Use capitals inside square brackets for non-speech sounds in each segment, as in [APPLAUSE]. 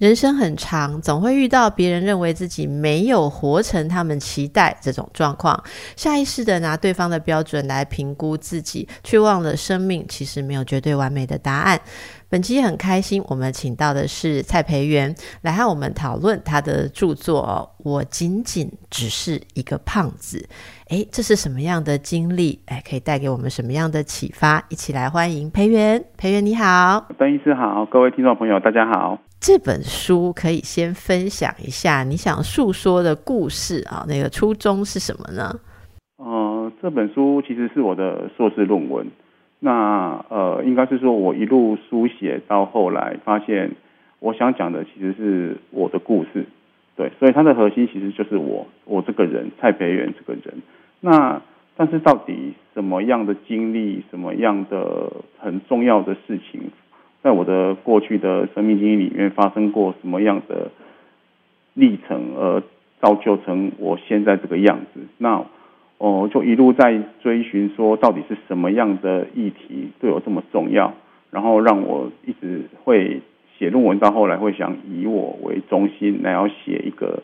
人生很长，总会遇到别人认为自己没有活成他们期待这种状况，下意识的拿对方的标准来评估自己，却忘了生命其实没有绝对完美的答案。本期很开心，我们请到的是蔡培元来和我们讨论他的著作《我仅仅只是一个胖子》。诶，这是什么样的经历？诶，可以带给我们什么样的启发？一起来欢迎培元。培元你好，邓医师好，各位听众朋友大家好。这本书可以先分享一下你想诉说的故事啊，那个初衷是什么呢？呃，这本书其实是我的硕士论文。那呃，应该是说我一路书写到后来，发现我想讲的其实是我的故事，对，所以它的核心其实就是我，我这个人蔡培元这个人。那但是到底什么样的经历，什么样的很重要的事情，在我的过去的生命经历里面发生过什么样的历程，而造就成我现在这个样子？那。哦，就一路在追寻，说到底是什么样的议题对我这么重要，然后让我一直会写论文，到后来会想以我为中心，来要写一个，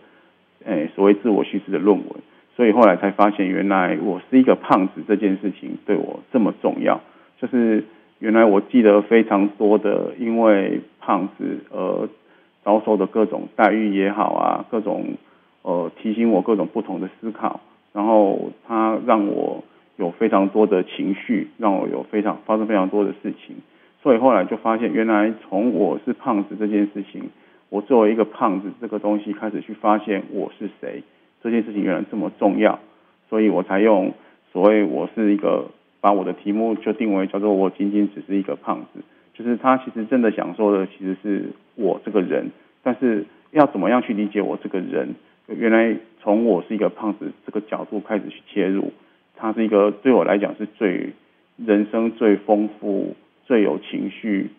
诶，所谓自我叙事的论文。所以后来才发现，原来我是一个胖子这件事情对我这么重要，就是原来我记得非常多的，因为胖子而遭受的各种待遇也好啊，各种呃提醒我各种不同的思考。然后他让我有非常多的情绪，让我有非常发生非常多的事情，所以后来就发现，原来从我是胖子这件事情，我作为一个胖子这个东西开始去发现我是谁，这件事情原来这么重要，所以我才用所谓我是一个把我的题目就定为叫做我仅仅只是一个胖子，就是他其实真的想说的其实是我这个人，但是要怎么样去理解我这个人？原来从我是一个胖子这个角度开始去切入，它是一个对我来讲是最人生最丰富、最有情绪，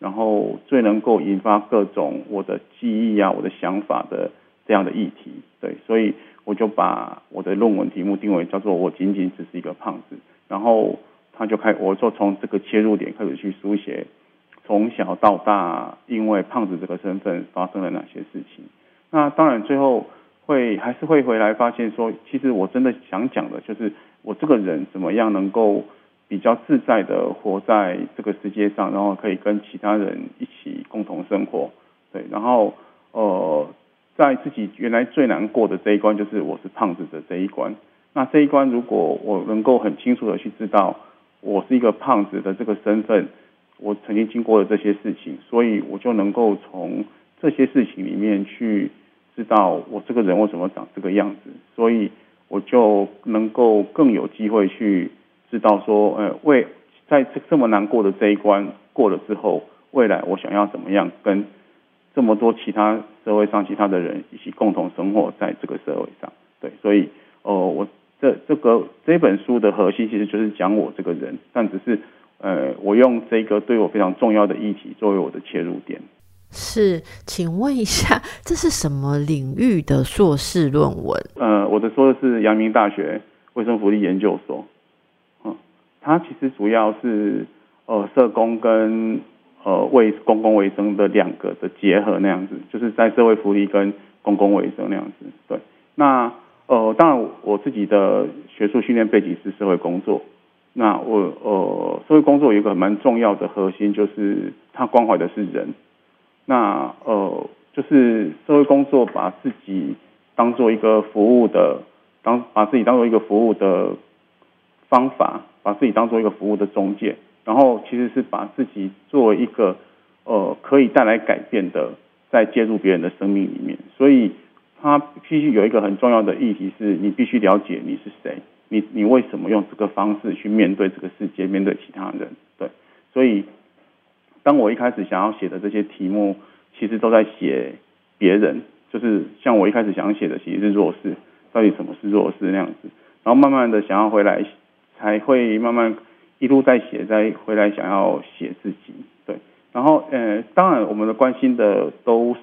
然后最能够引发各种我的记忆啊、我的想法的这样的议题。对，所以我就把我的论文题目定为叫做“我仅仅只是一个胖子”，然后他就开，我就从这个切入点开始去书写从小到大因为胖子这个身份发生了哪些事情。那当然最后。会还是会回来发现说，其实我真的想讲的就是我这个人怎么样能够比较自在的活在这个世界上，然后可以跟其他人一起共同生活。对，然后呃，在自己原来最难过的这一关，就是我是胖子的这一关。那这一关，如果我能够很清楚的去知道我是一个胖子的这个身份，我曾经经过的这些事情，所以我就能够从这些事情里面去。知道我这个人为什么长这个样子，所以我就能够更有机会去知道说，呃，为在这这么难过的这一关过了之后，未来我想要怎么样跟这么多其他社会上其他的人一起共同生活在这个社会上。对，所以，呃，我这这个这本书的核心其实就是讲我这个人，但只是，呃，我用这个对我非常重要的议题作为我的切入点。是，请问一下，这是什么领域的硕士论文？呃，我的说的是阳明大学卫生福利研究所。嗯，它其实主要是呃社工跟呃卫公共卫生的两个的结合那样子，就是在社会福利跟公共卫生那样子。对，那呃当然我自己的学术训练背景是社会工作。那我呃社会工作有一个蛮重要的核心，就是它关怀的是人。那呃，就是社会工作，把自己当做一个服务的，当把自己当做一个服务的方法，把自己当做一个服务的中介，然后其实是把自己作为一个呃可以带来改变的，在介入别人的生命里面。所以，他必须有一个很重要的议题，是你必须了解你是谁，你你为什么用这个方式去面对这个世界，面对其他人？对，所以。当我一开始想要写的这些题目，其实都在写别人，就是像我一开始想写的，其实是弱势，到底什么是弱势那样子。然后慢慢的想要回来，才会慢慢一路在写，再回来想要写自己。对，然后呃，当然我们的关心的都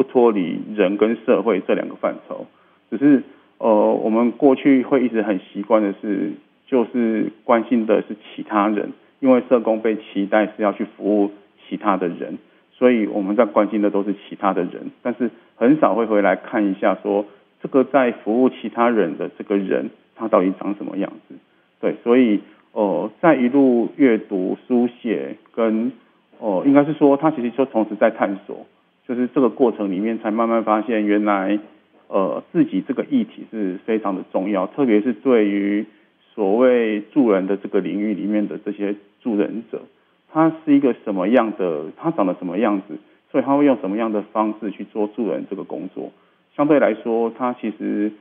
不脱离人跟社会这两个范畴。只是呃，我们过去会一直很习惯的是，就是关心的是其他人，因为社工被期待是要去服务其他的人，所以我们在关心的都是其他的人，但是很少会回来看一下说，这个在服务其他人的这个人，他到底长什么样子？对，所以呃，在一路阅读、书写跟哦，应该是说他其实就同时在探索，就是这个过程里面才慢慢发现，原来呃自己这个议题是非常的重要，特别是对于所谓助人的这个领域里面的这些助人者，他是一个什么样的，他长得什么样子，所以他会用什么样的方式去做助人这个工作，相对来说，他其实。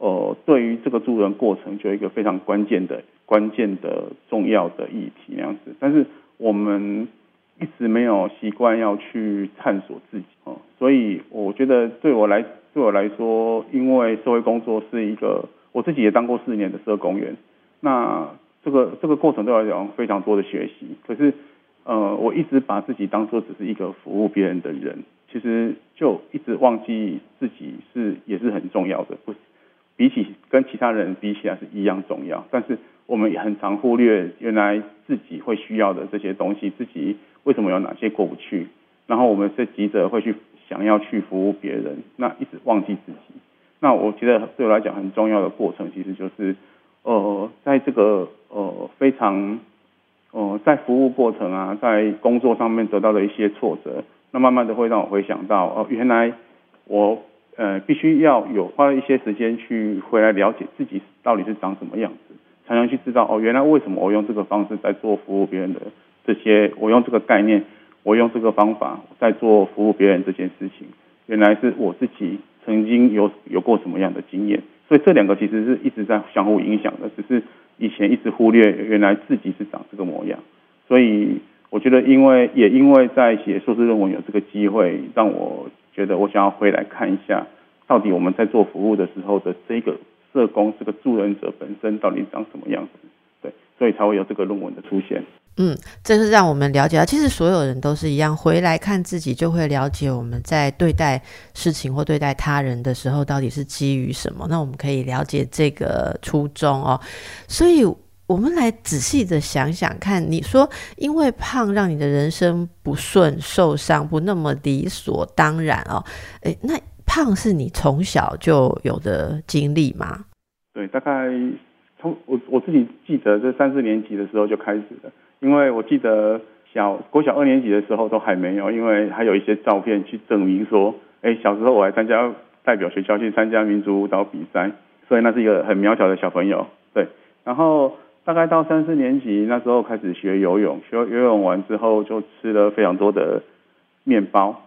呃，对于这个助人过程，就一个非常关键的、关键的、重要的议题那样子。但是我们一直没有习惯要去探索自己哦，所以我觉得对我来对我来说，因为社会工作是一个，我自己也当过四年的社工员，那这个这个过程对我来讲非常多的学习。可是呃，我一直把自己当做只是一个服务别人的人，其实就一直忘记自己是也是很重要的，不。比起跟其他人比起来是一样重要，但是我们也很常忽略原来自己会需要的这些东西，自己为什么有哪些过不去，然后我们是急着会去想要去服务别人，那一直忘记自己。那我觉得对我来讲很重要的过程，其实就是呃，在这个呃非常呃在服务过程啊，在工作上面得到的一些挫折，那慢慢的会让我回想到哦，原来我。呃，必须要有花一些时间去回来了解自己到底是长什么样子，才能去知道哦，原来为什么我用这个方式在做服务别人的这些，我用这个概念，我用这个方法在做服务别人这件事情，原来是我自己曾经有有过什么样的经验，所以这两个其实是一直在相互影响的，只是以前一直忽略原来自己是长这个模样，所以我觉得因为也因为在写硕士论文有这个机会让我。觉得我想要回来看一下，到底我们在做服务的时候的这个社工这个助人者本身到底长什么样子？对，所以才会有这个论文的出现。嗯，这是让我们了解到，其实所有人都是一样，回来看自己就会了解我们在对待事情或对待他人的时候到底是基于什么。那我们可以了解这个初衷哦。所以。我们来仔细的想想看，你说因为胖让你的人生不顺、受伤不那么理所当然哦，诶，那胖是你从小就有的经历吗？对，大概从我我自己记得，这三四年级的时候就开始了，因为我记得小国小二年级的时候都还没有，因为还有一些照片去证明说，哎，小时候我还参加代表学校去参加民族舞蹈比赛，所以那是一个很渺小的小朋友，对，然后。大概到三四年级那时候开始学游泳，学游泳完之后就吃了非常多的面包，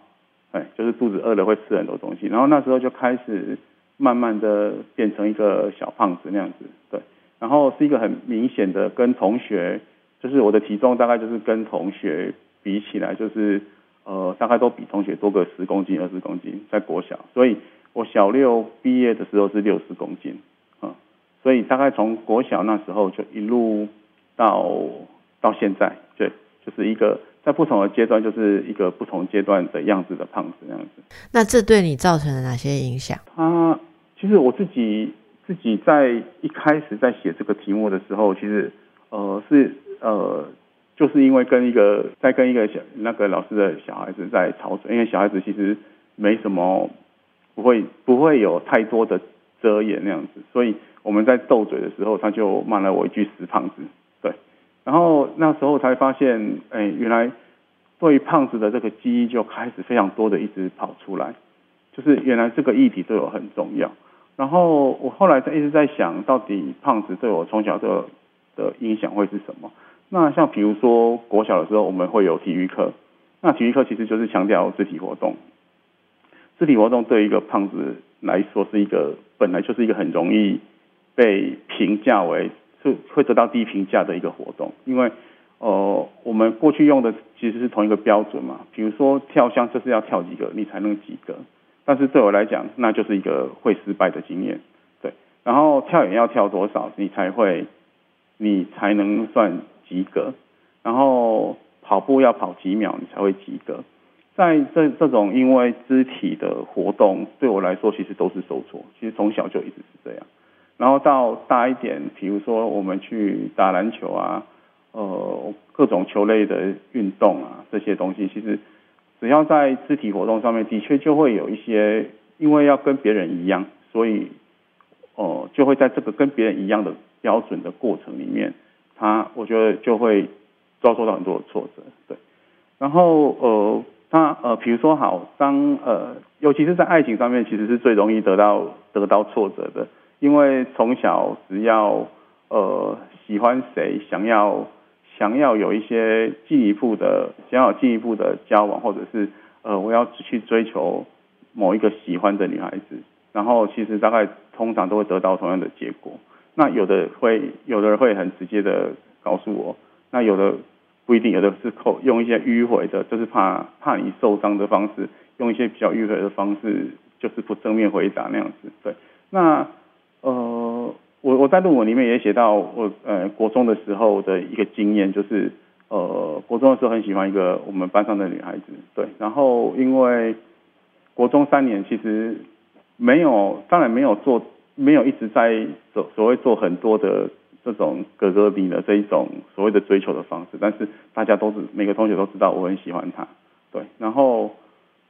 哎，就是肚子饿了会吃很多东西，然后那时候就开始慢慢的变成一个小胖子那样子，对，然后是一个很明显的跟同学，就是我的体重大概就是跟同学比起来，就是呃大概都比同学多个十公斤二十公斤，在国小，所以我小六毕业的时候是六十公斤。嗯所以大概从国小那时候就一路到到现在，对，就是一个在不同的阶段，就是一个不同阶段的样子的胖子那样子。那这对你造成了哪些影响？他其实我自己自己在一开始在写这个题目的时候，其实呃是呃就是因为跟一个在跟一个小那个老师的小孩子在吵嘴，因为小孩子其实没什么不会不会有太多的遮掩那样子，所以。我们在斗嘴的时候，他就骂了我一句“死胖子”，对。然后那时候才发现，哎，原来对胖子的这个记忆就开始非常多的一直跑出来，就是原来这个议题对我很重要。然后我后来在一直在想到底胖子对我从小的的影响会是什么？那像比如说国小的时候，我们会有体育课，那体育课其实就是强调肢体活动。肢体活动对一个胖子来说是一个本来就是一个很容易。被评价为是会得到低评价的一个活动，因为呃，我们过去用的其实是同一个标准嘛。比如说跳箱，就是要跳几个你才能及格，但是对我来讲，那就是一个会失败的经验。对，然后跳远要跳多少你才会，你才能算及格，然后跑步要跑几秒你才会及格，在这这种因为肢体的活动对我来说，其实都是受挫。其实从小就一直是这样。然后到大一点，比如说我们去打篮球啊，呃，各种球类的运动啊，这些东西，其实只要在肢体活动上面，的确就会有一些，因为要跟别人一样，所以哦，就会在这个跟别人一样的标准的过程里面，他我觉得就会遭受到很多的挫折，对。然后呃。他呃，比如说好，当呃，尤其是在爱情上面，其实是最容易得到得到挫折的，因为从小只要呃喜欢谁，想要想要有一些进一步的，想要进一步的交往，或者是呃我要去追求某一个喜欢的女孩子，然后其实大概通常都会得到同样的结果。那有的会，有的人会很直接的告诉我，那有的。不一定，有的是扣用一些迂回的，就是怕怕你受伤的方式，用一些比较迂回的方式，就是不正面回答那样子。对，那呃，我我在论文里面也写到，我呃国中的时候的一个经验，就是呃国中的时候很喜欢一个我们班上的女孩子，对，然后因为国中三年其实没有，当然没有做，没有一直在所所谓做很多的。这种格格比的这一种所谓的追求的方式，但是大家都是每个同学都知道我很喜欢他，对，然后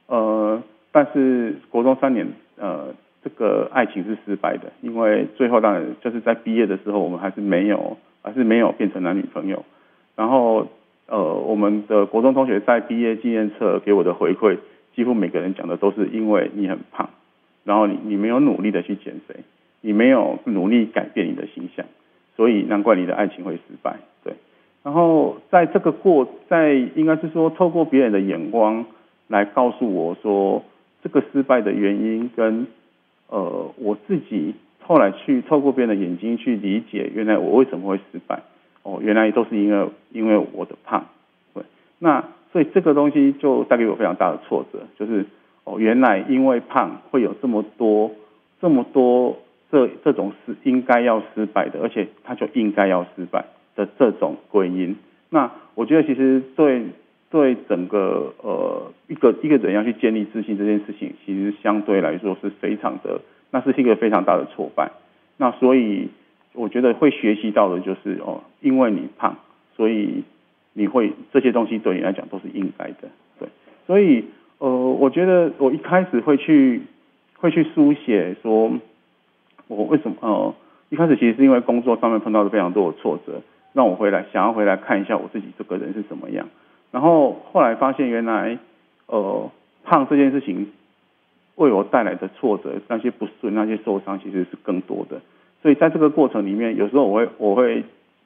呃，但是国中三年呃，这个爱情是失败的，因为最后当然就是在毕业的时候，我们还是没有，还是没有变成男女朋友。然后呃，我们的国中同学在毕业纪念册给我的回馈，几乎每个人讲的都是因为你很胖，然后你你没有努力的去减肥，你没有努力改变你的形象。所以难怪你的爱情会失败，对。然后在这个过，在应该是说透过别人的眼光来告诉我说这个失败的原因，跟呃我自己后来去透过别人的眼睛去理解，原来我为什么会失败？哦，原来都是因为因为我的胖，对。那所以这个东西就带给我非常大的挫折，就是哦原来因为胖会有这么多这么多。这这种是应该要失败的，而且他就应该要失败的这种归因。那我觉得其实对对整个呃一个一个人要去建立自信这件事情，其实相对来说是非常的，那是一个非常大的挫败。那所以我觉得会学习到的就是哦，因为你胖，所以你会这些东西对你来讲都是应该的，对。所以呃，我觉得我一开始会去会去书写说。我为什么呃一开始其实是因为工作上面碰到了非常多的挫折，让我回来想要回来看一下我自己这个人是怎么样。然后后来发现原来呃胖这件事情为我带来的挫折，那些不顺、那些受伤其实是更多的。所以在这个过程里面，有时候我会我会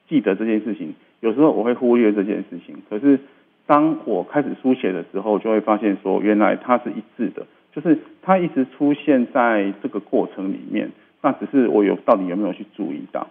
记得这件事情，有时候我会忽略这件事情。可是当我开始书写的时候，就会发现说原来它是一致的，就是它一直出现在这个过程里面。那只是我有到底有没有去注意到，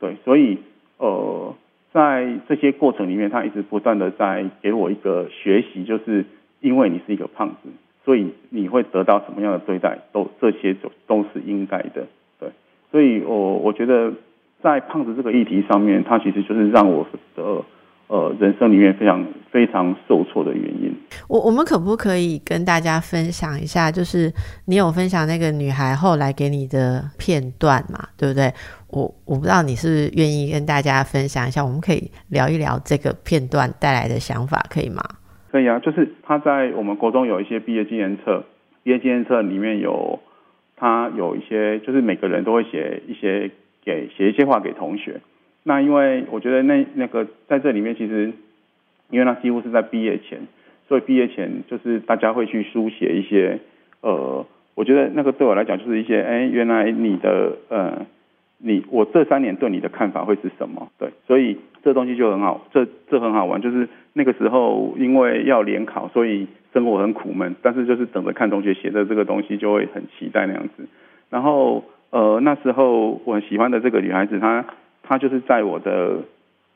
对，所以呃，在这些过程里面，他一直不断的在给我一个学习，就是因为你是一个胖子，所以你会得到什么样的对待，都这些都都是应该的，对，所以我我觉得在胖子这个议题上面，它其实就是让我的。呃，人生里面非常非常受挫的原因。我我们可不可以跟大家分享一下？就是你有分享那个女孩后来给你的片段嘛？对不对？我我不知道你是愿意跟大家分享一下，我们可以聊一聊这个片段带来的想法，可以吗？可以啊，就是他在我们国中有一些毕业纪念册，毕业纪念册里面有他有一些，就是每个人都会写一些给写一些话给同学。那因为我觉得那那个在这里面其实，因为那几乎是在毕业前，所以毕业前就是大家会去书写一些，呃，我觉得那个对我来讲就是一些，哎，原来你的呃，你我这三年对你的看法会是什么？对，所以这东西就很好，这这很好玩，就是那个时候因为要联考，所以生活很苦闷，但是就是等着看同学写的这个东西就会很期待那样子。然后呃那时候我很喜欢的这个女孩子她。他就是在我的，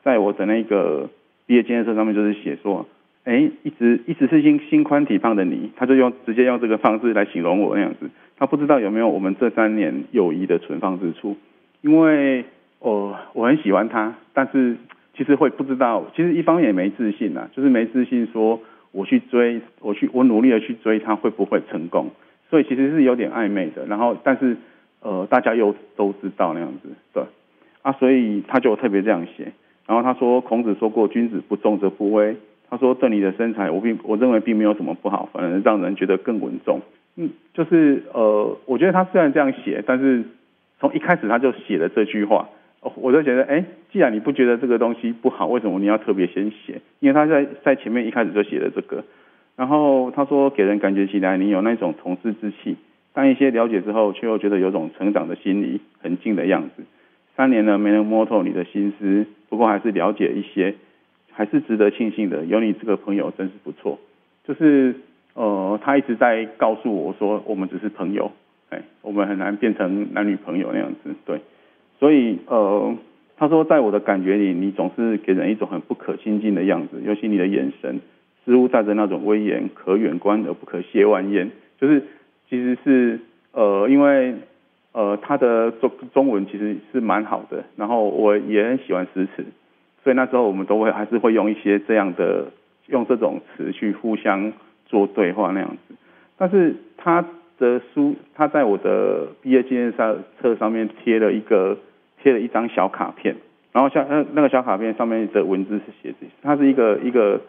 在我的那个毕业纪念册上面，就是写说，哎，一直一直是心心宽体胖的你，他就用直接用这个方式来形容我那样子。他不知道有没有我们这三年友谊的存放之处，因为哦，我很喜欢他，但是其实会不知道，其实一方面也没自信呐，就是没自信说我去追，我去我努力的去追他会不会成功？所以其实是有点暧昧的。然后但是呃大家又都知道那样子，对啊，所以他就特别这样写。然后他说孔子说过君子不重则不威。他说对你的身材我并我认为并没有什么不好，反而让人觉得更稳重。嗯，就是呃我觉得他虽然这样写，但是从一开始他就写了这句话。我就觉得，哎，既然你不觉得这个东西不好，为什么你要特别先写？因为他在在前面一开始就写了这个，然后他说给人感觉起来你有那种统治之气，但一些了解之后，却又觉得有种成长的心理很近的样子。三年了没能摸透你的心思，不过还是了解一些，还是值得庆幸的。有你这个朋友真是不错。就是呃，他一直在告诉我说，我们只是朋友，哎，我们很难变成男女朋友那样子，对。所以，呃，他说，在我的感觉里，你总是给人一种很不可亲近的样子，尤其你的眼神，似乎带着那种威严，可远观而不可亵玩焉。就是，其实是，呃，因为，呃，他的中中文其实是蛮好的，然后我也很喜欢诗词，所以那时候我们都会还是会用一些这样的，用这种词去互相做对话那样子。但是他的书，他在我的毕业纪念册上面贴了一个。贴了一张小卡片，然后像那那个小卡片上面的文字是写着，它是一个一个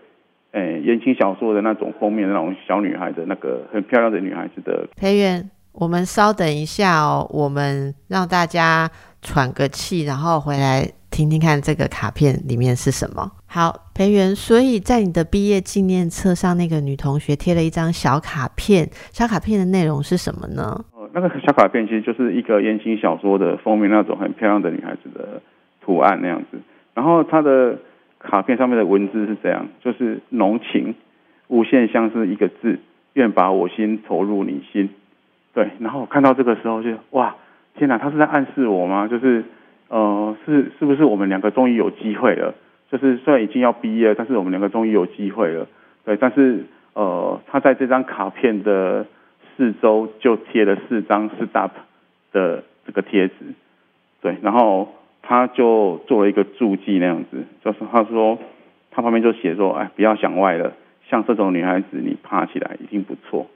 诶言情小说的那种封面那种小女孩的那个很漂亮的女孩子的。裴元，我们稍等一下哦，我们让大家喘个气，然后回来听听看这个卡片里面是什么。好，培元，所以在你的毕业纪念册上，那个女同学贴了一张小卡片，小卡片的内容是什么呢？那个小卡片其实就是一个言情小说的封面那种很漂亮的女孩子的图案那样子，然后它的卡片上面的文字是这样，就是浓情无限像是一个字，愿把我心投入你心。对，然后我看到这个时候就哇，天哪，他是在暗示我吗？就是呃，是是不是我们两个终于有机会了？就是虽然已经要毕业，但是我们两个终于有机会了。对，但是呃，他在这张卡片的。四周就贴了四张 stop 的这个贴纸，对，然后他就做了一个注记那样子，就是他说他旁边就写说，哎，不要想歪了，像这种女孩子你爬起来一定不错，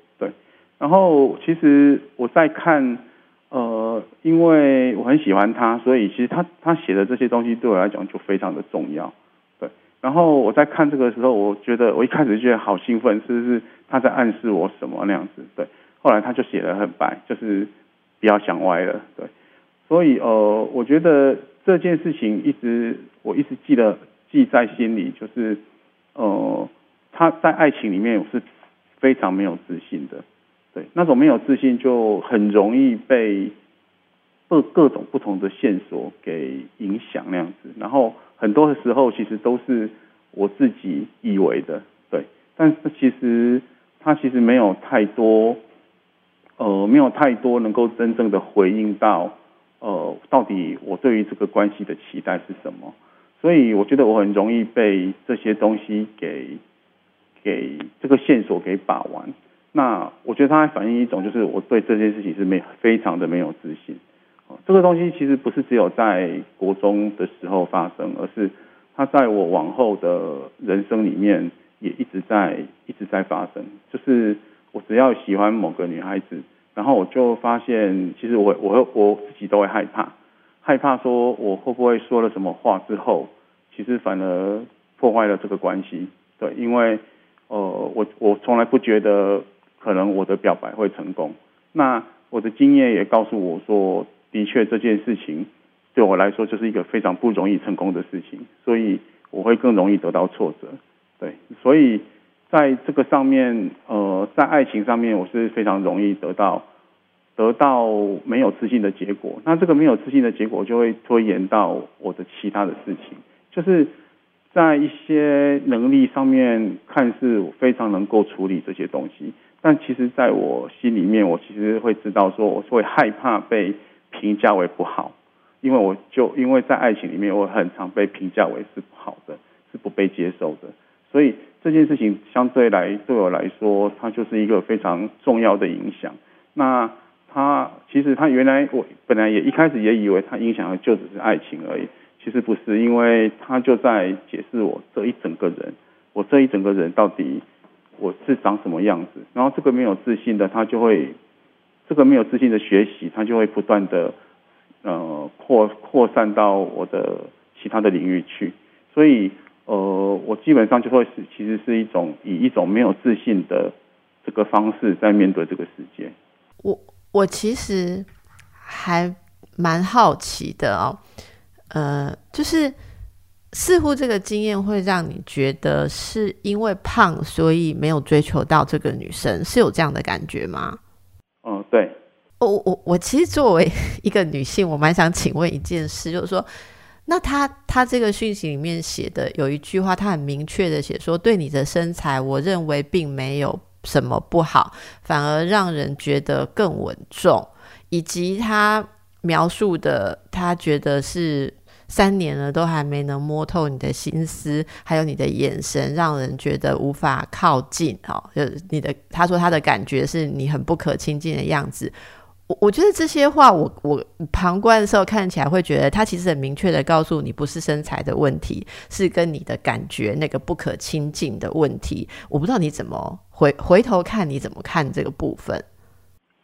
然后其实我在看，呃，因为我很喜欢他，所以其实他他写的这些东西对我来讲就非常的重要，对。然后我在看这个时候，我觉得我一开始觉得好兴奋，是不是他在暗示我什么那样子，对。后来他就写的很白，就是不要想歪了，对。所以呃，我觉得这件事情一直我一直记得记在心里，就是呃，他在爱情里面我是非常没有自信的，对，那种没有自信就很容易被各各种不同的线索给影响那样子，然后很多的时候其实都是我自己以为的，对，但是其实他其实没有太多。呃，没有太多能够真正的回应到，呃，到底我对于这个关系的期待是什么？所以我觉得我很容易被这些东西给给这个线索给把玩。那我觉得它反映一种就是我对这件事情是没非常的没有自信。这个东西其实不是只有在国中的时候发生，而是它在我往后的人生里面也一直在一直在发生，就是。我只要喜欢某个女孩子，然后我就发现，其实我我我自己都会害怕，害怕说我会不会说了什么话之后，其实反而破坏了这个关系。对，因为呃，我我从来不觉得可能我的表白会成功。那我的经验也告诉我说，的确这件事情对我来说就是一个非常不容易成功的事情，所以我会更容易得到挫折。对，所以。在这个上面，呃，在爱情上面，我是非常容易得到得到没有自信的结果。那这个没有自信的结果，就会拖延到我的其他的事情。就是在一些能力上面，看似非常能够处理这些东西，但其实在我心里面，我其实会知道说，我会害怕被评价为不好，因为我就因为在爱情里面，我很常被评价为是不好的，是不被接受的，所以。这件事情相对来对我来说，它就是一个非常重要的影响。那它其实它原来我本来也一开始也以为它影响的就只是爱情而已，其实不是，因为它就在解释我这一整个人，我这一整个人到底我是长什么样子。然后这个没有自信的，他就会这个没有自信的学习，他就会不断的呃扩扩散到我的其他的领域去。所以呃，我基本上就会是其实是一种以一种没有自信的这个方式在面对这个世界。我我其实还蛮好奇的哦，呃，就是似乎这个经验会让你觉得是因为胖，所以没有追求到这个女生，是有这样的感觉吗？嗯，对。我我我其实作为一个女性，我蛮想请问一件事，就是说，那他他这个讯息里面写的有一句话，他很明确的写说，对你的身材，我认为并没有什么不好，反而让人觉得更稳重，以及他描述的，他觉得是三年了都还没能摸透你的心思，还有你的眼神，让人觉得无法靠近。哦，就你的他说他的感觉是你很不可亲近的样子。我我觉得这些话，我我旁观的时候看起来会觉得，他其实很明确的告诉你，不是身材的问题，是跟你的感觉那个不可亲近的问题。我不知道你怎么回回头看，你怎么看这个部分？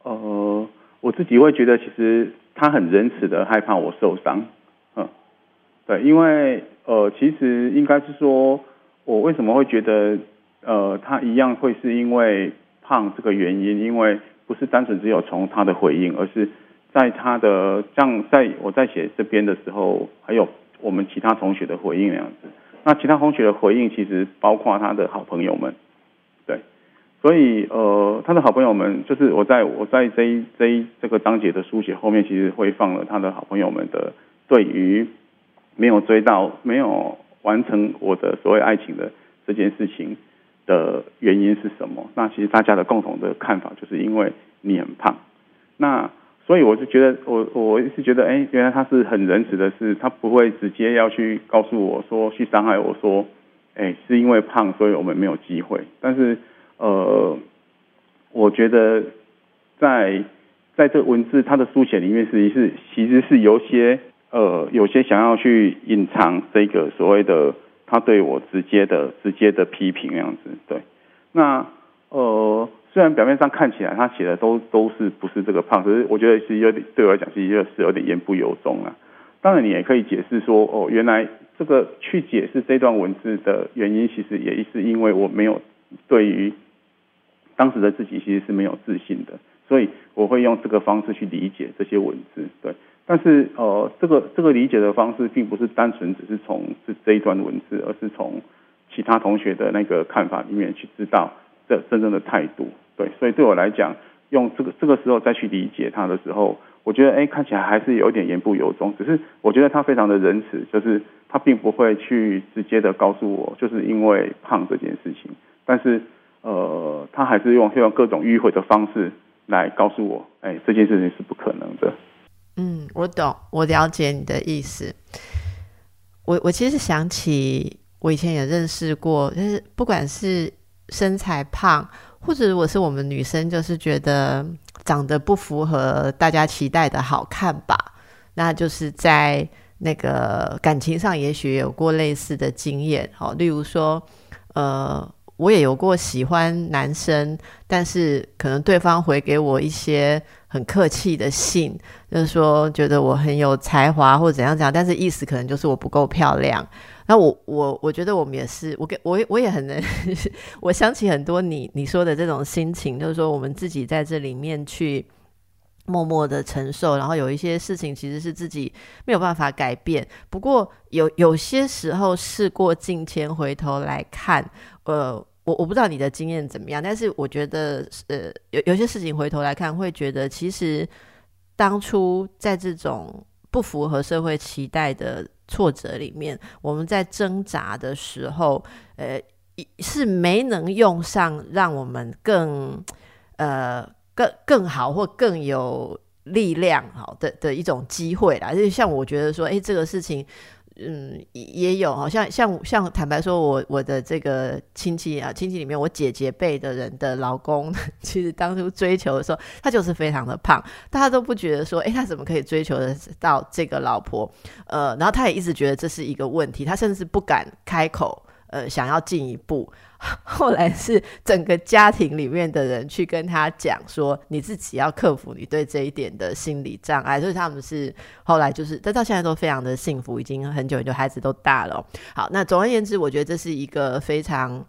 呃，我自己会觉得，其实他很仁慈的害怕我受伤。对，因为呃，其实应该是说，我为什么会觉得呃，他一样会是因为胖这个原因，因为。不是单纯只有从他的回应，而是在他的像在我在写这边的时候，还有我们其他同学的回应那样子。那其他同学的回应其实包括他的好朋友们，对，所以呃，他的好朋友们就是我在我在这一这一这个章节的书写后面，其实会放了他的好朋友们的对于没有追到、没有完成我的所谓爱情的这件事情。的原因是什么？那其实大家的共同的看法就是因为你很胖。那所以我就觉得，我我是觉得，哎，原来他是很仁慈的，是他不会直接要去告诉我说去伤害我说，哎，是因为胖，所以我们没有机会。但是呃，我觉得在在这文字他的书写里面，实际是其实是有些呃有些想要去隐藏这个所谓的。他对我直接的、直接的批评那样子，对。那呃，虽然表面上看起来他写的都都是不是这个胖，可是我觉得是有点对我来讲，是有点言不由衷啊。当然，你也可以解释说，哦，原来这个去解释这段文字的原因，其实也是因为我没有对于当时的自己其实是没有自信的，所以我会用这个方式去理解这些文字，对。但是呃，这个这个理解的方式，并不是单纯只是从这这一段文字，而是从其他同学的那个看法里面去知道这真正的态度。对，所以对我来讲，用这个这个时候再去理解他的时候，我觉得哎，看起来还是有点言不由衷。只是我觉得他非常的仁慈，就是他并不会去直接的告诉我，就是因为胖这件事情。但是呃，他还是用用各种迂回的方式来告诉我，哎，这件事情是不可能的。嗯，我懂，我了解你的意思。我我其实想起，我以前也认识过，就是不管是身材胖，或者如果是我们女生，就是觉得长得不符合大家期待的好看吧，那就是在那个感情上，也许有过类似的经验。好，例如说，呃。我也有过喜欢男生，但是可能对方回给我一些很客气的信，就是说觉得我很有才华或怎样怎样，但是意思可能就是我不够漂亮。那我我我觉得我们也是，我给我我也很能，我想起很多你你说的这种心情，就是说我们自己在这里面去默默的承受，然后有一些事情其实是自己没有办法改变。不过有有些时候事过境迁，回头来看，呃。我我不知道你的经验怎么样，但是我觉得，呃，有有些事情回头来看，会觉得其实当初在这种不符合社会期待的挫折里面，我们在挣扎的时候，呃，是没能用上让我们更呃更更好或更有力量好的的一种机会啦。就像我觉得说，哎，这个事情。嗯，也有好像像像坦白说，我我的这个亲戚啊，亲戚里面我姐姐辈的人的老公，[LAUGHS] 其实当初追求的时候，他就是非常的胖，大家都不觉得说，哎，他怎么可以追求的到这个老婆？呃，然后他也一直觉得这是一个问题，他甚至不敢开口。呃想要进一步。[LAUGHS] 后来是整个家庭里面的人去跟他讲说，你自己要克服你对这一点的心理障碍。所以他们是后来就是，但到现在都非常的幸福，已经很久很久，孩子都大了。好，那总而言之，我觉得这是一个非常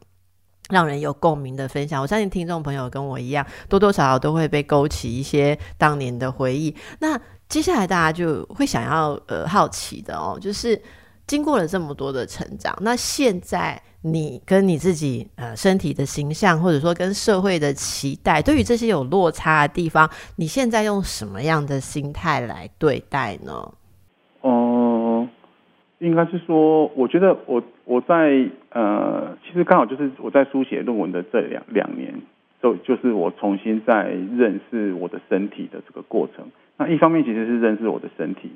让人有共鸣的分享。我相信听众朋友跟我一样，多多少少都会被勾起一些当年的回忆。那接下来大家就会想要呃好奇的哦，就是经过了这么多的成长，那现在。你跟你自己呃身体的形象，或者说跟社会的期待，对于这些有落差的地方，你现在用什么样的心态来对待呢？哦，应该是说，我觉得我我在呃，其实刚好就是我在书写论文的这两两年，就就是我重新在认识我的身体的这个过程。那一方面其实是认识我的身体。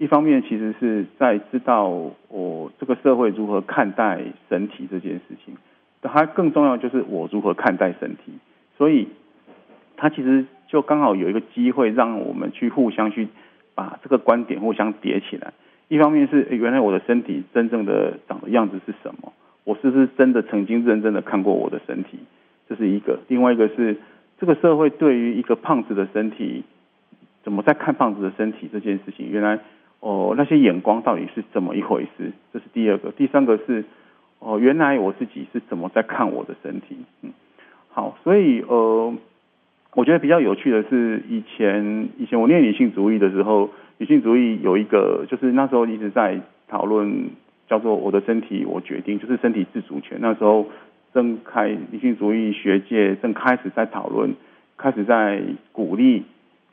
一方面其实是在知道我这个社会如何看待身体这件事情，它更重要就是我如何看待身体，所以它其实就刚好有一个机会让我们去互相去把这个观点互相叠起来。一方面是原来我的身体真正的长的样子是什么，我是不是真的曾经认真的看过我的身体，这是一个；另外一个是这个社会对于一个胖子的身体怎么在看胖子的身体这件事情，原来。哦，那些眼光到底是怎么一回事？这是第二个，第三个是哦，原来我自己是怎么在看我的身体？嗯，好，所以呃，我觉得比较有趣的是，以前以前我念女性主义的时候，女性主义有一个就是那时候一直在讨论叫做“我的身体我决定”，就是身体自主权。那时候正开女性主义学界正开始在讨论，开始在鼓励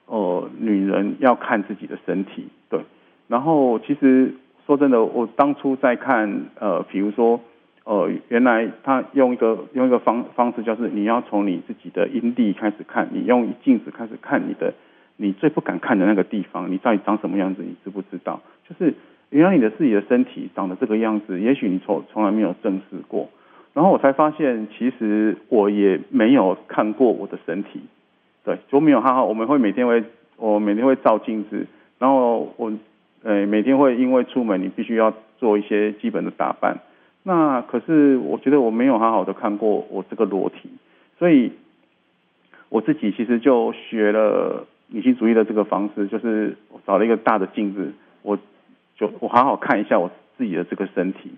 哦，女人要看自己的身体，对。然后，其实说真的，我当初在看，呃，比如说，呃，原来他用一个用一个方方式，就是你要从你自己的阴蒂开始看，你用镜子开始看你的，你最不敢看的那个地方，你到底长什么样子，你知不知道？就是原来你的自己的身体长得这个样子，也许你从从来没有正视过。然后我才发现，其实我也没有看过我的身体，对，就没有好好。我们会每天会，我每天会照镜子，然后我。呃，每天会因为出门，你必须要做一些基本的打扮。那可是我觉得我没有好好的看过我这个裸体，所以我自己其实就学了女性主义的这个方式，就是找了一个大的镜子，我就我好好看一下我自己的这个身体。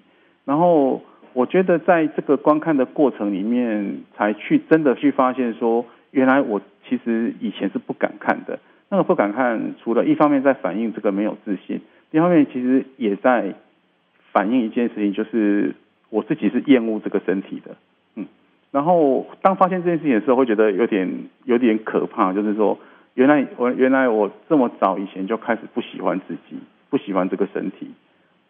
然后我觉得在这个观看的过程里面，才去真的去发现说，原来我其实以前是不敢看的。那个不敢看，除了一方面在反映这个没有自信，另一方面其实也在反映一件事情，就是我自己是厌恶这个身体的，嗯。然后当发现这件事情的时候，会觉得有点有点可怕，就是说，原来我原来我这么早以前就开始不喜欢自己，不喜欢这个身体，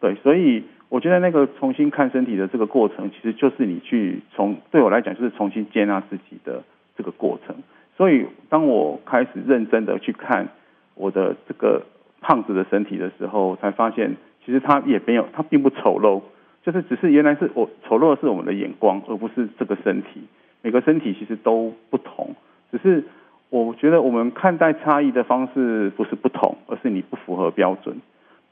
对，所以我觉得那个重新看身体的这个过程，其实就是你去从对我来讲，就是重新接纳自己的这个过程。所以，当我开始认真的去看我的这个胖子的身体的时候，才发现其实他也没有，他并不丑陋，就是只是原来是我丑陋的是我们的眼光，而不是这个身体。每个身体其实都不同，只是我觉得我们看待差异的方式不是不同，而是你不符合标准。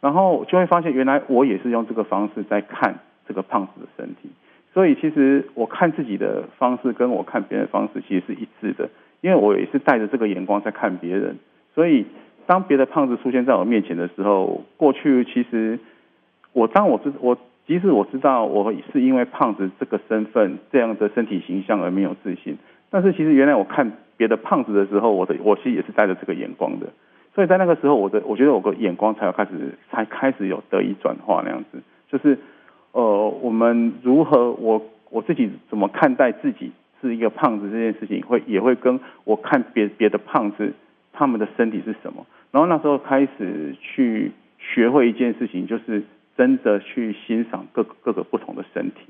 然后就会发现，原来我也是用这个方式在看这个胖子的身体。所以，其实我看自己的方式跟我看别人的方式其实是一致的。因为我也是带着这个眼光在看别人，所以当别的胖子出现在我面前的时候，过去其实我当我知我即使我知道我是因为胖子这个身份这样的身体形象而没有自信，但是其实原来我看别的胖子的时候，我的我其实也是带着这个眼光的，所以在那个时候，我的我觉得我的眼光才有开始才开始有得以转化那样子，就是呃，我们如何我我自己怎么看待自己。是一个胖子这件事情，会也会跟我看别别的胖子他们的身体是什么，然后那时候开始去学会一件事情，就是真的去欣赏各各个不同的身体。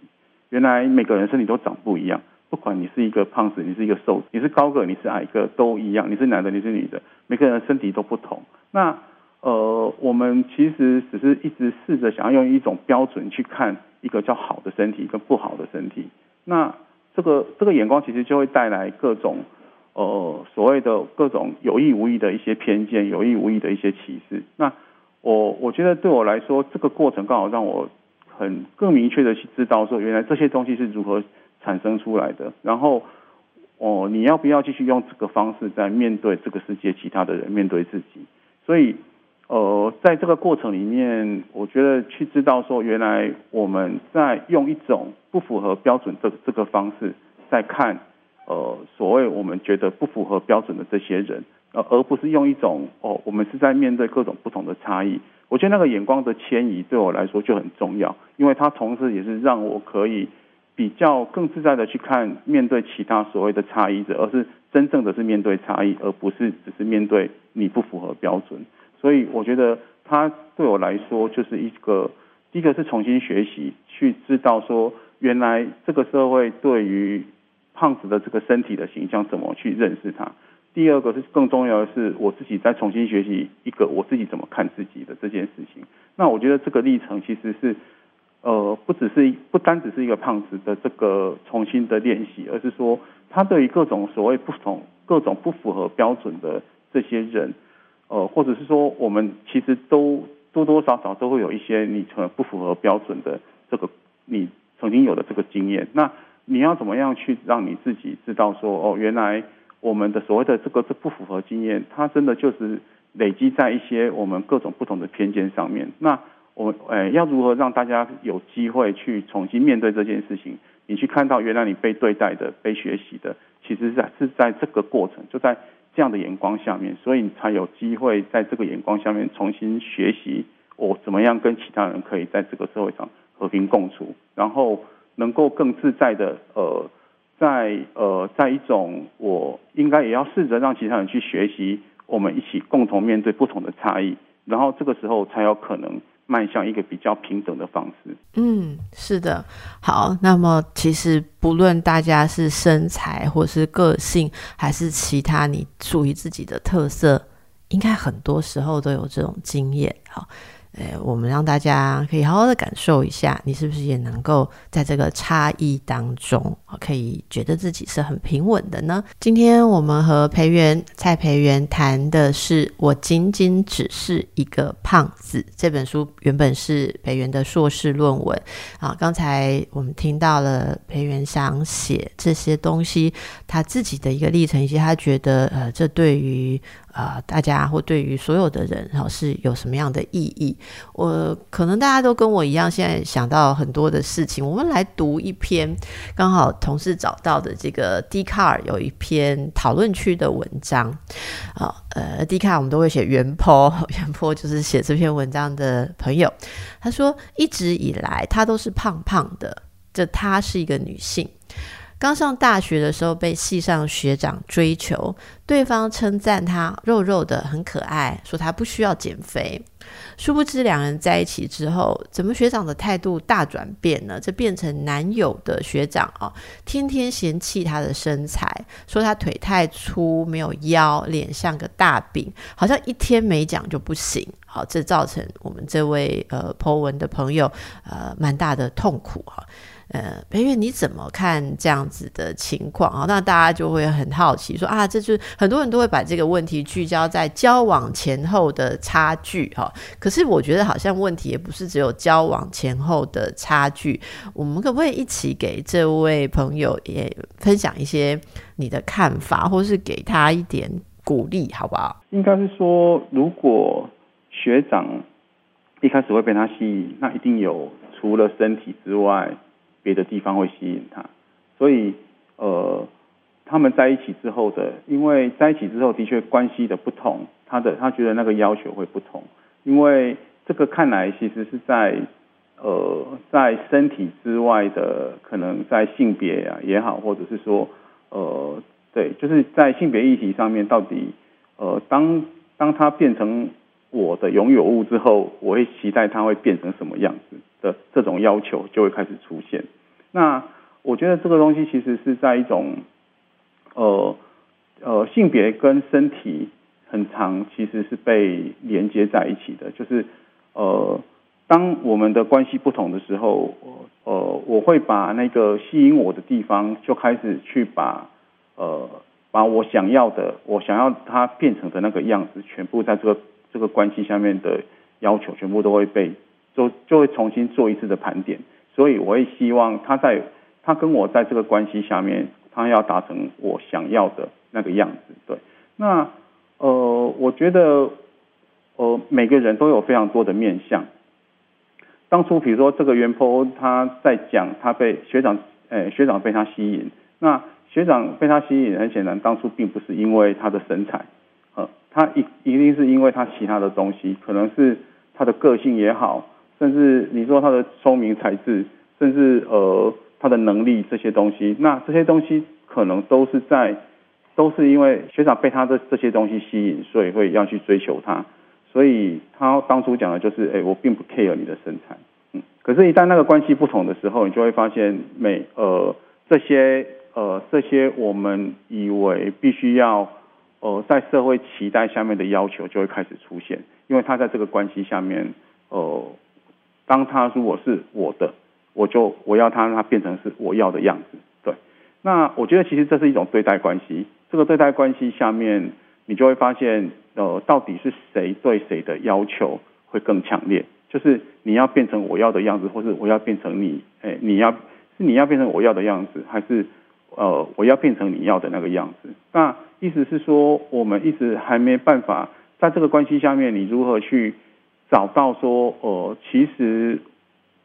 原来每个人身体都长不一样，不管你是一个胖子，你是一个瘦子，你是高个，你是矮个，都一样。你是男的，你是女的，每个人身体都不同。那呃，我们其实只是一直试着想要用一种标准去看一个叫好的身体跟不好的身体。那这个这个眼光其实就会带来各种呃所谓的各种有意无意的一些偏见，有意无意的一些歧视。那我我觉得对我来说，这个过程刚好让我很更明确的去知道说，原来这些东西是如何产生出来的，然后哦，你要不要继续用这个方式在面对这个世界其他的人，面对自己？所以，呃，在这个过程里面，我觉得去知道说，原来我们在用一种不符合标准的这个方式在看，呃，所谓我们觉得不符合标准的这些人，呃，而不是用一种哦，我们是在面对各种不同的差异。我觉得那个眼光的迁移对我来说就很重要，因为它同时也是让我可以比较更自在的去看面对其他所谓的差异者，而是真正的是面对差异，而不是只是面对你不符合标准。所以我觉得它对我来说就是一个，第一个是重新学习，去知道说原来这个社会对于胖子的这个身体的形象怎么去认识它。第二个是更重要的是，我自己在重新学习一个我自己怎么看自己的这件事情。那我觉得这个历程其实是，呃，不只是不单只是一个胖子的这个重新的练习，而是说他对于各种所谓不同、各种不符合标准的这些人，呃，或者是说我们其实都多多少少都会有一些你成不符合标准的这个你曾经有的这个经验。那你要怎么样去让你自己知道说，哦，原来。我们的所谓的这个是不符合经验，它真的就是累积在一些我们各种不同的偏见上面。那我诶要如何让大家有机会去重新面对这件事情？你去看到原来你被对待的、被学习的，其实是是在这个过程，就在这样的眼光下面，所以你才有机会在这个眼光下面重新学习我怎么样跟其他人可以在这个社会上和平共处，然后能够更自在的呃。在呃，在一种我应该也要试着让其他人去学习，我们一起共同面对不同的差异，然后这个时候才有可能迈向一个比较平等的方式。嗯，是的。好，那么其实不论大家是身材或是个性，还是其他你属于自己的特色，应该很多时候都有这种经验。好。呃，我们让大家可以好好的感受一下，你是不是也能够在这个差异当中，可以觉得自己是很平稳的呢？今天我们和培元蔡培元谈的是《我仅仅只是一个胖子》这本书，原本是培元的硕士论文啊。刚才我们听到了培元想写这些东西，他自己的一个历程，以及他觉得呃，这对于。啊，大家或对于所有的人，然后是有什么样的意义？我可能大家都跟我一样，现在想到很多的事情。我们来读一篇，刚好同事找到的这个 D 卡尔有一篇讨论区的文章。啊，呃，D 卡尔我们都会写原坡，原坡就是写这篇文章的朋友。他说，一直以来他都是胖胖的，这她是一个女性。刚上大学的时候，被系上学长追求，对方称赞他肉肉的很可爱，说他不需要减肥。殊不知两人在一起之后，怎么学长的态度大转变呢？这变成男友的学长啊，天天嫌弃他的身材，说他腿太粗，没有腰，脸像个大饼，好像一天没讲就不行。好，这造成我们这位呃 Po 文的朋友呃蛮大的痛苦哈。呃，培月你怎么看这样子的情况啊？那大家就会很好奇，说啊，这就是很多人都会把这个问题聚焦在交往前后的差距哈。可是我觉得好像问题也不是只有交往前后的差距。我们可不可以一起给这位朋友也分享一些你的看法，或是给他一点鼓励，好不好？应该是说，如果学长一开始会被他吸引，那一定有除了身体之外。别的地方会吸引他，所以呃，他们在一起之后的，因为在一起之后的确关系的不同，他的他觉得那个要求会不同，因为这个看来其实是在呃在身体之外的，可能在性别啊也好，或者是说呃对，就是在性别议题上面，到底呃当当他变成我的拥有物之后，我会期待他会变成什么样子。的这种要求就会开始出现。那我觉得这个东西其实是在一种，呃呃性别跟身体很长其实是被连接在一起的，就是呃当我们的关系不同的时候，呃我会把那个吸引我的地方就开始去把呃把我想要的我想要它变成的那个样子，全部在这个这个关系下面的要求全部都会被就就会重新做一次的盘点。所以我会希望他在他跟我在这个关系下面，他要达成我想要的那个样子。对，那呃，我觉得呃每个人都有非常多的面相。当初比如说这个袁坡他在讲他被学长，诶学长被他吸引，那学长被他吸引，很显然当初并不是因为他的身材，呃，他一一定是因为他其他的东西，可能是他的个性也好，甚至你说他的聪明才智，甚至呃他的能力这些东西，那这些东西可能都是在，都是因为学长被他的这些东西吸引，所以会要去追求他。所以他当初讲的就是，哎，我并不 care 你的身材，嗯，可是，一旦那个关系不同的时候，你就会发现，每呃这些呃这些我们以为必须要呃在社会期待下面的要求就会开始出现，因为他在这个关系下面，呃，当他如果是我的，我就我要他让他变成是我要的样子，对，那我觉得其实这是一种对待关系，这个对待关系下面。你就会发现，呃，到底是谁对谁的要求会更强烈？就是你要变成我要的样子，或是我要变成你，哎，你要是你要变成我要的样子，还是呃，我要变成你要的那个样子？那意思是说，我们一直还没办法在这个关系下面，你如何去找到说，呃，其实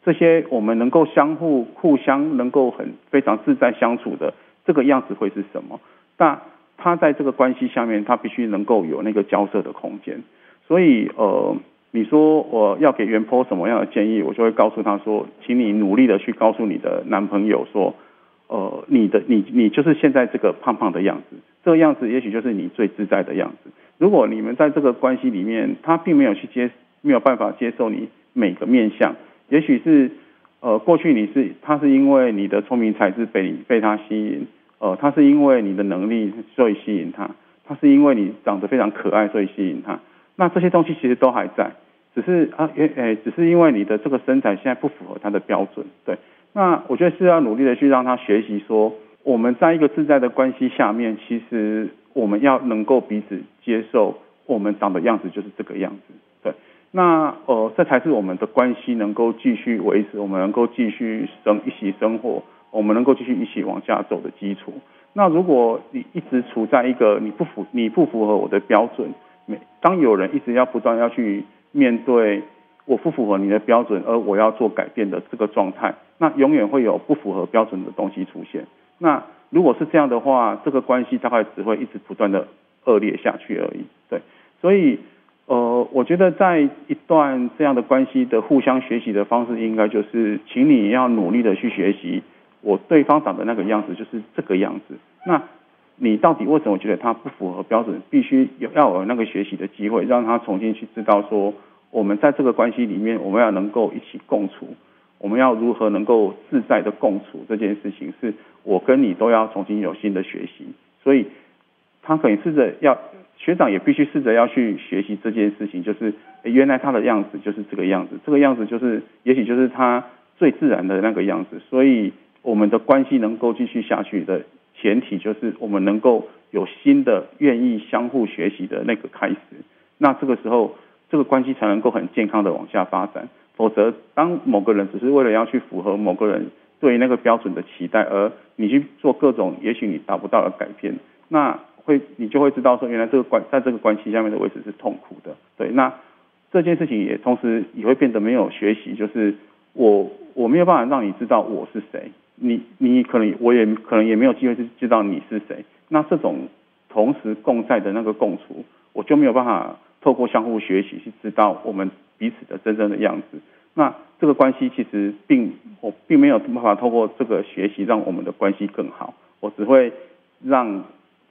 这些我们能够相互、互相能够很非常自在相处的这个样子会是什么？那他在这个关系下面，他必须能够有那个交涉的空间。所以，呃，你说我要给袁坡什么样的建议，我就会告诉他说，请你努力的去告诉你的男朋友说，呃，你的你你就是现在这个胖胖的样子，这个样子也许就是你最自在的样子。如果你们在这个关系里面，他并没有去接，没有办法接受你每个面相，也许是呃，过去你是他是因为你的聪明才智被你被他吸引。呃，他是因为你的能力所以吸引他，他是因为你长得非常可爱所以吸引他。那这些东西其实都还在，只是啊，诶诶，只是因为你的这个身材现在不符合他的标准。对，那我觉得是要努力的去让他学习说，我们在一个自在的关系下面，其实我们要能够彼此接受，我们长的样子就是这个样子。那呃，这才是我们的关系能够继续维持，我们能够继续生一起生活。我们能够继续一起往下走的基础。那如果你一直处在一个你不符你不符合我的标准，每当有人一直要不断要去面对我不符合你的标准，而我要做改变的这个状态，那永远会有不符合标准的东西出现。那如果是这样的话，这个关系大概只会一直不断的恶劣下去而已。对，所以呃，我觉得在一段这样的关系的互相学习的方式，应该就是请你要努力的去学习。我对方长的那个样子就是这个样子，那你到底为什么觉得他不符合标准？必须有要有那个学习的机会，让他重新去知道说，我们在这个关系里面，我们要能够一起共处，我们要如何能够自在的共处这件事情，是我跟你都要重新有新的学习。所以，他可以试着要学长也必须试着要去学习这件事情，就是原来他的样子就是这个样子，这个样子就是也许就是他最自然的那个样子，所以。我们的关系能够继续下去的前提，就是我们能够有新的愿意相互学习的那个开始。那这个时候，这个关系才能够很健康的往下发展。否则，当某个人只是为了要去符合某个人对那个标准的期待，而你去做各种也许你达不到的改变，那会你就会知道说，原来这个关在这个关系下面的位置是痛苦的。对，那这件事情也同时也会变得没有学习，就是我我没有办法让你知道我是谁。你你可能我也可能也没有机会去知道你是谁，那这种同时共在的那个共处，我就没有办法透过相互学习去知道我们彼此的真正的样子。那这个关系其实并我并没有办法透过这个学习让我们的关系更好，我只会让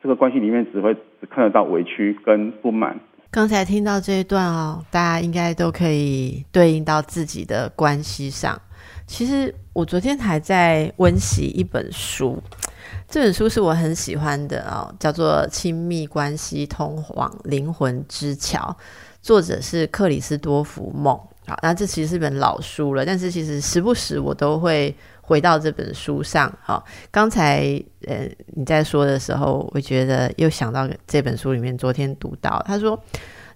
这个关系里面只会只看得到委屈跟不满。刚才听到这一段哦，大家应该都可以对应到自己的关系上。其实我昨天还在温习一本书，这本书是我很喜欢的哦，叫做《亲密关系通往灵魂之桥》，作者是克里斯多福梦。好，那这其实是本老书了，但是其实时不时我都会回到这本书上。好，刚才呃你在说的时候，我觉得又想到这本书里面昨天读到，他说。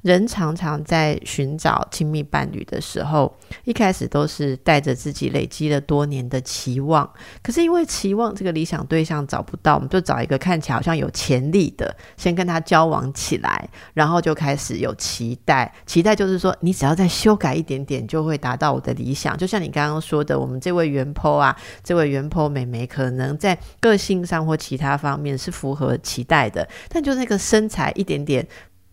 人常常在寻找亲密伴侣的时候，一开始都是带着自己累积了多年的期望，可是因为期望这个理想对象找不到，我们就找一个看起来好像有潜力的，先跟他交往起来，然后就开始有期待。期待就是说，你只要再修改一点点，就会达到我的理想。就像你刚刚说的，我们这位原 po 啊，这位原 po 美眉，可能在个性上或其他方面是符合期待的，但就那个身材一点点。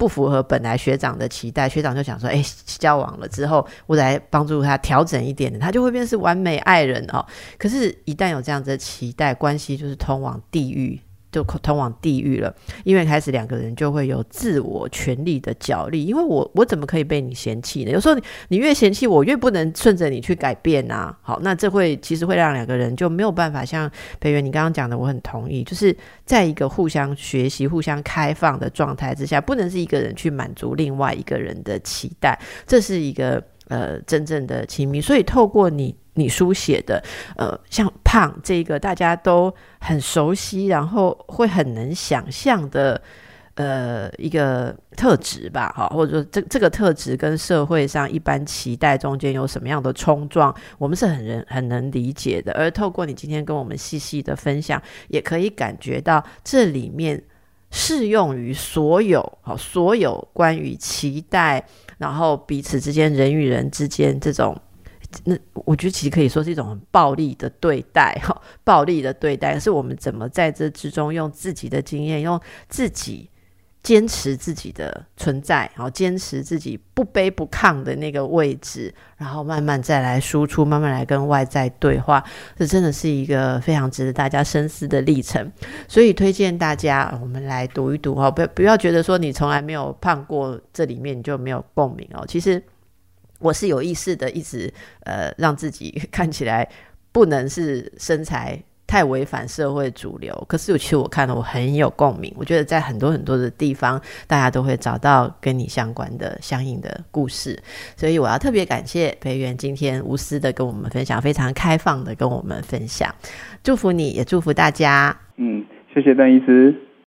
不符合本来学长的期待，学长就想说：“哎，交往了之后，我来帮助他调整一点，他就会变成完美爱人哦。可是，一旦有这样子的期待，关系就是通往地狱。”就通往地狱了，因为开始两个人就会有自我权利的角力，因为我我怎么可以被你嫌弃呢？有时候你你越嫌弃我，越不能顺着你去改变啊。好，那这会其实会让两个人就没有办法像培元你刚刚讲的，我很同意，就是在一个互相学习、互相开放的状态之下，不能是一个人去满足另外一个人的期待，这是一个呃真正的亲密。所以透过你。你书写的，呃，像胖这个大家都很熟悉，然后会很能想象的，呃，一个特质吧，哈，或者说这这个特质跟社会上一般期待中间有什么样的冲撞，我们是很人很能理解的。而透过你今天跟我们细细的分享，也可以感觉到这里面适用于所有，好，所有关于期待，然后彼此之间人与人之间这种。那我觉得其实可以说是一种很暴力的对待，哈，暴力的对待是我们怎么在这之中用自己的经验，用自己坚持自己的存在，然后坚持自己不卑不亢的那个位置，然后慢慢再来输出，慢慢来跟外在对话，这真的是一个非常值得大家深思的历程。所以推荐大家，我们来读一读哈，不要不要觉得说你从来没有胖过，这里面你就没有共鸣哦，其实。我是有意识的，一直呃让自己 [LAUGHS] 看起来不能是身材太违反社会主流，可是其实我看了我很有共鸣，我觉得在很多很多的地方，大家都会找到跟你相关的相应的故事，所以我要特别感谢培元今天无私的跟我们分享，非常开放的跟我们分享，祝福你也祝福大家。嗯，谢谢邓医师。